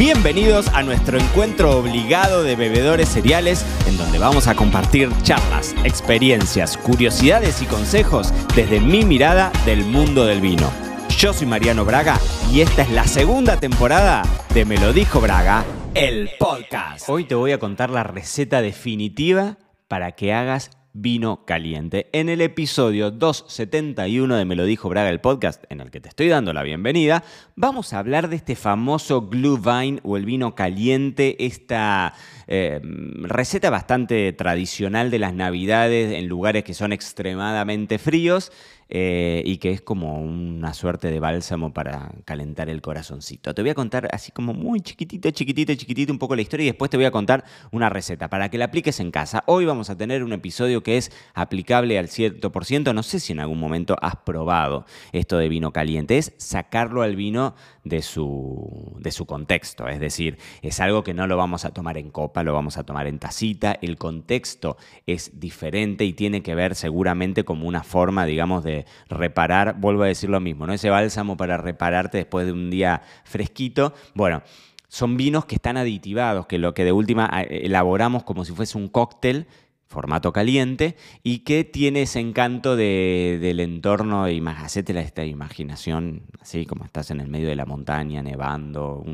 Bienvenidos a nuestro encuentro obligado de bebedores cereales, en donde vamos a compartir charlas, experiencias, curiosidades y consejos desde mi mirada del mundo del vino. Yo soy Mariano Braga y esta es la segunda temporada de Me lo dijo Braga, el podcast. Hoy te voy a contar la receta definitiva para que hagas vino caliente. En el episodio 271 de Me lo dijo Braga el podcast, en el que te estoy dando la bienvenida, vamos a hablar de este famoso Glühwein o el vino caliente, esta eh, receta bastante tradicional de las navidades en lugares que son extremadamente fríos eh, y que es como una suerte de bálsamo para calentar el corazoncito. Te voy a contar así como muy chiquitito, chiquitito, chiquitito un poco la historia y después te voy a contar una receta para que la apliques en casa. Hoy vamos a tener un episodio que es aplicable al 100%. No sé si en algún momento has probado esto de vino caliente. Es sacarlo al vino de su, de su contexto. Es decir, es algo que no lo vamos a tomar en copa, lo vamos a tomar en tacita. El contexto es diferente y tiene que ver seguramente como una forma, digamos, de reparar, vuelvo a decir lo mismo, ¿no? Ese bálsamo para repararte después de un día fresquito. Bueno, son vinos que están aditivados, que lo que de última eh, elaboramos como si fuese un cóctel formato caliente y que tiene ese encanto del entorno, y hacete esta imaginación, así como estás en el medio de la montaña, nevando,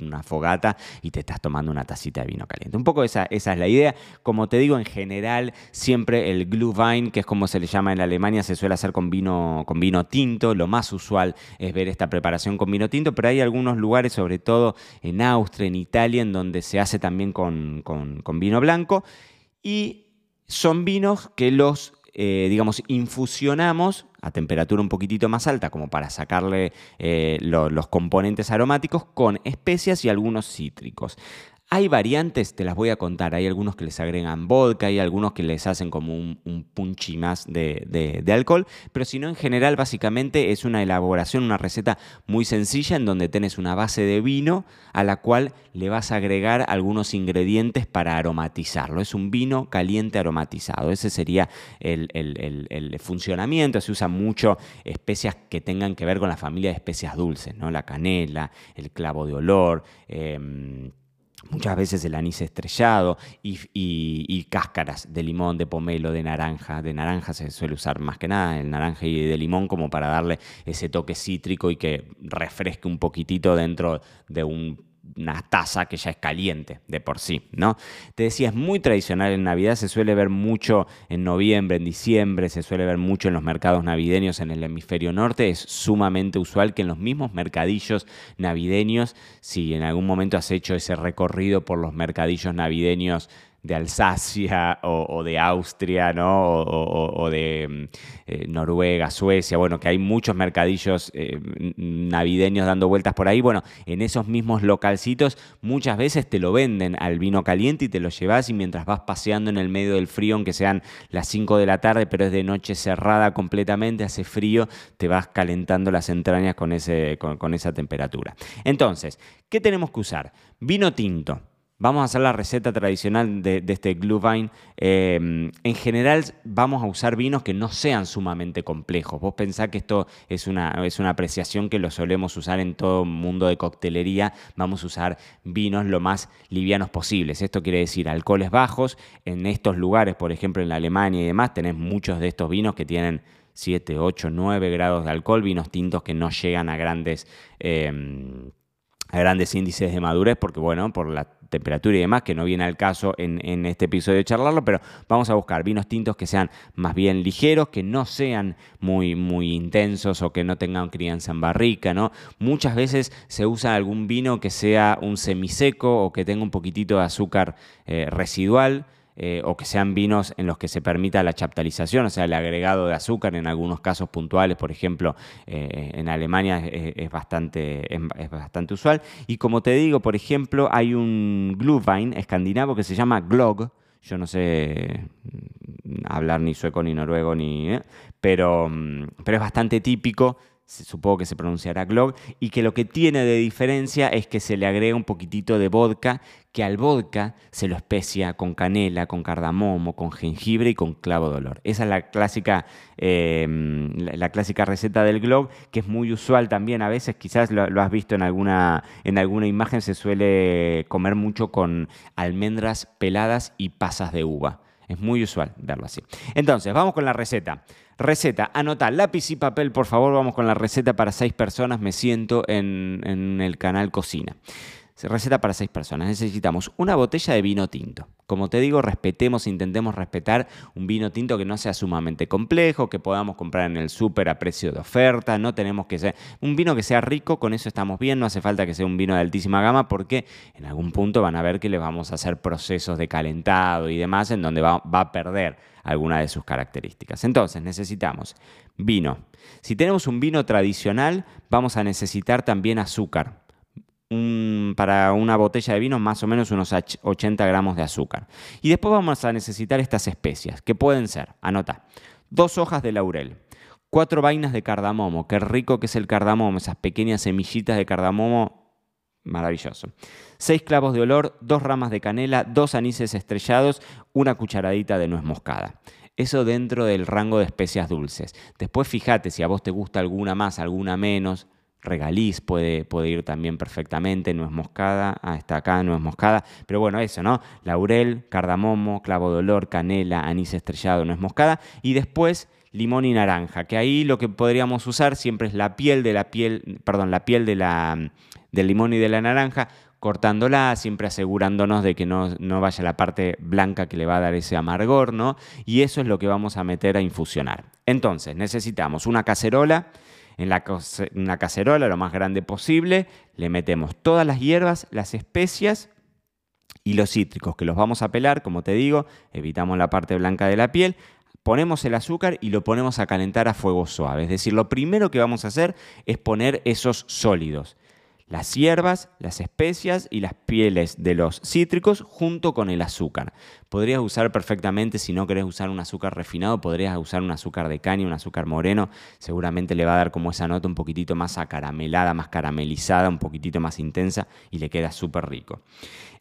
una fogata y te estás tomando una tacita de vino caliente. Un poco esa, esa es la idea. Como te digo, en general, siempre el Glühwein, que es como se le llama en Alemania, se suele hacer con vino, con vino tinto. Lo más usual es ver esta preparación con vino tinto, pero hay algunos lugares, sobre todo en Austria, en Italia, en donde se hace también con, con vino blanco. Y son vinos que los, eh, digamos, infusionamos a temperatura un poquitito más alta, como para sacarle eh, los componentes aromáticos, con especias y algunos cítricos. Hay variantes, te las voy a contar. Hay algunos que les agregan vodka, hay algunos que les hacen como un, un punchi más de, alcohol, pero si no, en general, básicamente es una elaboración, una receta muy sencilla en donde tienes una base de vino a la cual le vas a agregar algunos ingredientes para aromatizarlo. Es un vino caliente aromatizado. Ese sería el, funcionamiento. Se usa mucho especias que tengan que ver con la familia de especias dulces, ¿no? La canela, el clavo de olor. Em, muchas veces el anís estrellado y, cáscaras de limón, de pomelo, de naranja. De naranja se suele usar más que nada el naranja y de limón como para darle ese toque cítrico y que refresque un poquitito dentro de un una taza que ya es caliente de por sí, ¿no? Te decía, es muy tradicional en Navidad, se suele ver mucho en noviembre, en diciembre, se suele ver mucho en los mercados navideños en el hemisferio norte, es sumamente usual que en los mismos mercadillos navideños, si en algún momento has hecho ese recorrido por los mercadillos navideños de Alsacia o, de Austria, ¿no? O, de mm, eh, Noruega, Suecia, bueno, que hay muchos mercadillos eh, navideños dando vueltas por ahí. Bueno, en esos mismos localcitos muchas veces te lo venden al vino caliente y te lo llevas y mientras vas paseando en el medio del frío, aunque sean las 5 de la tarde, pero es de noche cerrada completamente, hace frío, te vas calentando las entrañas con, ese, con esa temperatura. Entonces, ¿qué tenemos que usar? Vino tinto. Vamos a hacer la receta tradicional de, este Glühwein. Eh, en general vamos a usar vinos que no sean sumamente complejos. Vos pensás que esto es una, es una apreciación que lo solemos usar en todo mundo de coctelería. Vamos a usar vinos lo más livianos posibles. Esto quiere decir alcoholes bajos. En estos lugares, por ejemplo en la Alemania y demás, tenés muchos de estos vinos que tienen 7, 8, 9 grados de alcohol, vinos tintos que no llegan a grandes... Eh, a grandes índices de madurez, porque bueno, por la temperatura y demás, que no viene al caso en, este episodio de charlarlo, pero vamos a buscar vinos tintos que sean más bien ligeros, que no sean muy, muy intensos o que no tengan crianza en barrica, ¿no? Muchas veces se usa algún vino que sea un semiseco o que tenga un poquitito de azúcar eh, residual. Eh, o que sean vinos en los que se permita la chaptalización, o sea, el agregado de azúcar en algunos casos puntuales, por ejemplo, eh, en Alemania es, bastante, es, bastante usual. Y como te digo, por ejemplo, hay un Glühwein escandinavo que se llama Glog, yo no sé mm, hablar ni sueco ni noruego, ni, eh, pero, mm, pero es bastante típico supongo que se pronunciará glog, y que lo que tiene de diferencia es que se le agrega un poquitito de vodka, que al vodka se lo especia con canela, con cardamomo, con jengibre y con clavo de olor. Esa es la clásica, em, la, clásica receta del glog, que es muy usual también a veces, quizás lo, has visto en alguna, en alguna imagen, se suele comer mucho con almendras peladas y pasas de uva. Es muy usual verlo así. Entonces, vamos con la receta. Receta, anota lápiz y papel, por favor, vamos con la receta para seis personas. Me siento en, en el canal Cocina. Receta para seis personas. Necesitamos una botella de vino tinto. Como te digo, respetemos, intentemos respetar un vino tinto que no sea sumamente complejo, que podamos comprar en el súper a precio de oferta. No tenemos que ser un vino que sea rico, con eso estamos bien. No hace falta que sea un vino de altísima gama porque en algún punto van a ver que le vamos a hacer procesos de calentado y demás en donde va, va a perder alguna de sus características. Entonces necesitamos vino. Si tenemos un vino tradicional, vamos a necesitar también azúcar para una botella de vino más o menos unos 80 gramos de azúcar. Y después vamos a necesitar estas especias, que pueden ser, anota, dos hojas de laurel, cuatro vainas de cardamomo, qué rico que es el cardamomo, esas pequeñas semillitas de cardamomo, maravilloso. Seis clavos de olor, dos ramas de canela, dos anises estrellados, una cucharadita de nuez moscada. Eso dentro del rango de especias dulces. Después fíjate si a vos te gusta alguna más, alguna menos, regaliz puede, puede ir también perfectamente, nuez moscada, ah, está acá, nuez moscada, pero bueno, eso, ¿no? Laurel, cardamomo, clavo de olor, canela, anís estrellado, nuez moscada, y después limón y naranja, que ahí lo que podríamos usar siempre es la piel de la piel, perdón, la piel de la, del limón y de la naranja, cortándola, siempre asegurándonos de que no, no, vaya la parte blanca que le va a dar ese amargor, ¿no? Y eso es lo que vamos a meter a infusionar. Entonces, necesitamos una cacerola, en la, cacerola lo más grande posible, le metemos todas las hierbas, las especias y los cítricos, que los vamos a pelar, como te digo, evitamos la parte blanca de la piel, ponemos el azúcar y lo ponemos a calentar a fuego suave. Es decir, lo primero que vamos a hacer es poner esos sólidos las hierbas, las especias y las pieles de los cítricos junto con el azúcar. Podrías usar perfectamente, si no querés usar un azúcar refinado, podrías usar un azúcar de caña, un azúcar moreno. Seguramente le va a dar como esa nota un poquitito más acaramelada, más caramelizada, un poquitito más intensa y le queda súper rico.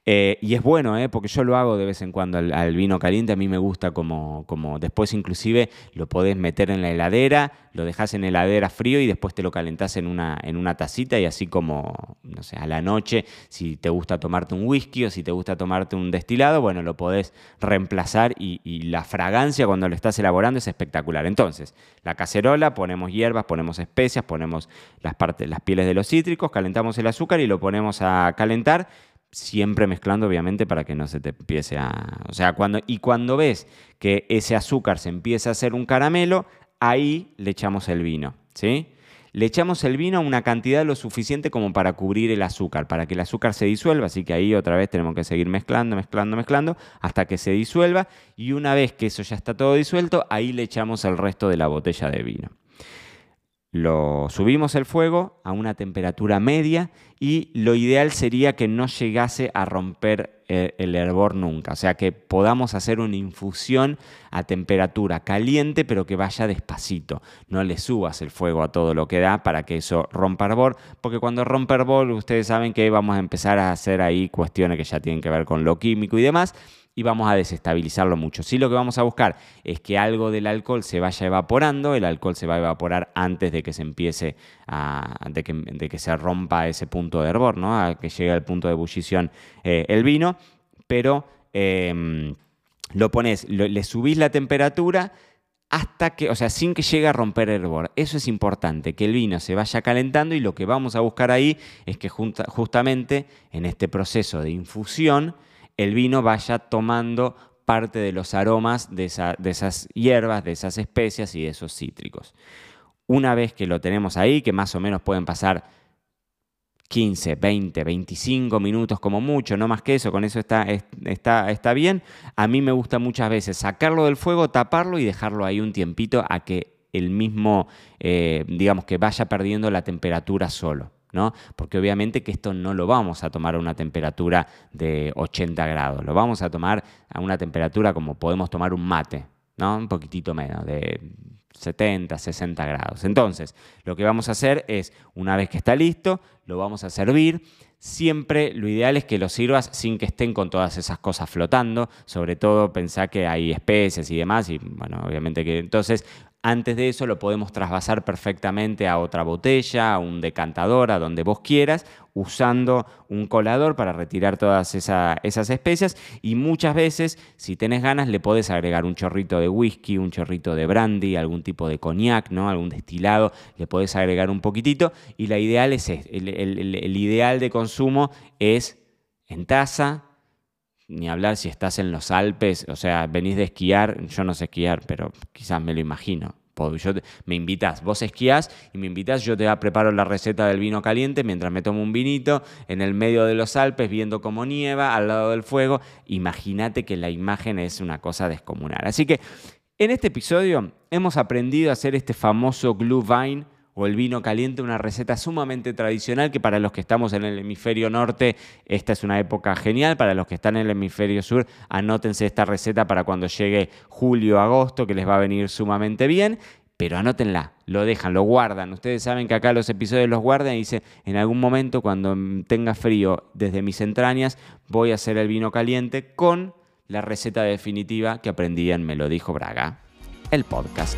Eh, y es bueno, eh, porque yo lo hago de vez en cuando al, vino caliente, a mí me gusta como, como después inclusive lo podés meter en la heladera, lo dejas en la heladera frío y después te lo calentás en una, en una tacita y así como, no sé, a la noche, si te gusta tomarte un whisky o si te gusta tomarte un destilado, bueno, lo podés reemplazar y, la fragancia cuando lo estás elaborando es espectacular. Entonces, la cacerola, ponemos hierbas, ponemos especias, ponemos las, partes, las pieles de los cítricos, calentamos el azúcar y lo ponemos a calentar siempre mezclando obviamente para que no se te empiece a... O sea, cuando, y cuando ves que ese azúcar se empieza a hacer un caramelo, ahí le echamos el vino, ¿sí? Le echamos el vino a una cantidad lo suficiente como para cubrir el azúcar, para que el azúcar se disuelva, así que ahí otra vez tenemos que seguir mezclando, mezclando, mezclando, hasta que se disuelva, y una vez que eso ya está todo disuelto, ahí le echamos el resto de la botella de vino. Lo subimos el fuego a una temperatura media y lo ideal sería que no llegase a romper eh, el, hervor nunca, o sea que podamos hacer una infusión a temperatura caliente pero que vaya despacito. No le subas el fuego a todo lo que da para que eso rompa hervor, porque cuando rompe hervor ustedes saben que vamos a empezar a hacer ahí cuestiones que ya tienen que ver con lo químico y demás y vamos a desestabilizarlo mucho. Si lo que vamos a buscar es que algo del alcohol se vaya evaporando, el alcohol se va a evaporar antes de que se empiece a, de que, se rompa ese punto de hervor, ¿no? A que llegue al punto de ebullición eh, el vino, pero em, lo pones, le subís la temperatura hasta que, o sea, sin que llegue a romper el hervor. Eso es importante, que el vino se vaya calentando y lo que vamos a buscar ahí es que justamente en este proceso de infusión, el vino vaya tomando parte de los aromas de, esas hierbas, de esas especias y de esos cítricos. Una vez que lo tenemos ahí, que más o menos pueden pasar 15, 20, 25 minutos como mucho, no más que eso, con eso está, está, está bien. A mí me gusta muchas veces sacarlo del fuego, taparlo y dejarlo ahí un tiempito a que el mismo, eh, digamos, que vaya perdiendo la temperatura solo. Porque obviamente que esto no lo vamos a tomar a una temperatura de 80 grados, lo vamos a tomar a una temperatura como podemos tomar un mate, ¿no? Un poquitito menos, de 70, 60 grados. Entonces, lo que vamos a hacer es, una vez que está listo, lo vamos a servir. Siempre lo ideal es que lo sirvas sin que estén con todas esas cosas flotando. Sobre todo pensá que hay especies y demás. Y bueno, obviamente que entonces antes de eso lo podemos trasvasar perfectamente a otra botella, a un decantador, a donde vos quieras, usando un colador para retirar todas esas especias. Y muchas veces, si tenés ganas, le podés agregar un chorrito de whisky, un chorrito de brandy, algún tipo de coñac, ¿no? algún destilado, le podés agregar un poquitito. Y la ideal es el ideal de consumo es en taza, ni hablar si estás en los Alpes, o sea, venís de esquiar, yo no sé esquiar, pero quizás me lo imagino. Me invitas, vos esquías y me invitas, yo te preparo la receta del vino caliente mientras me tomo un vinito en el medio de los Alpes viendo cómo nieva al lado del fuego. Imagínate que la imagen es una cosa descomunal. Así que en este episodio hemos aprendido a hacer este famoso vine o el vino caliente, una receta sumamente tradicional que para los que estamos en el hemisferio norte, esta es una época genial. Para los que están en el hemisferio sur, anótense esta receta para cuando llegue julio, agosto, que les va a venir sumamente bien. Pero anótenla, lo dejan, lo guardan. Ustedes saben que acá los episodios los guardan y dicen, en algún momento cuando tenga frío desde mis entrañas, voy a hacer el vino caliente con la receta definitiva que aprendí en Me lo dijo Braga, el podcast.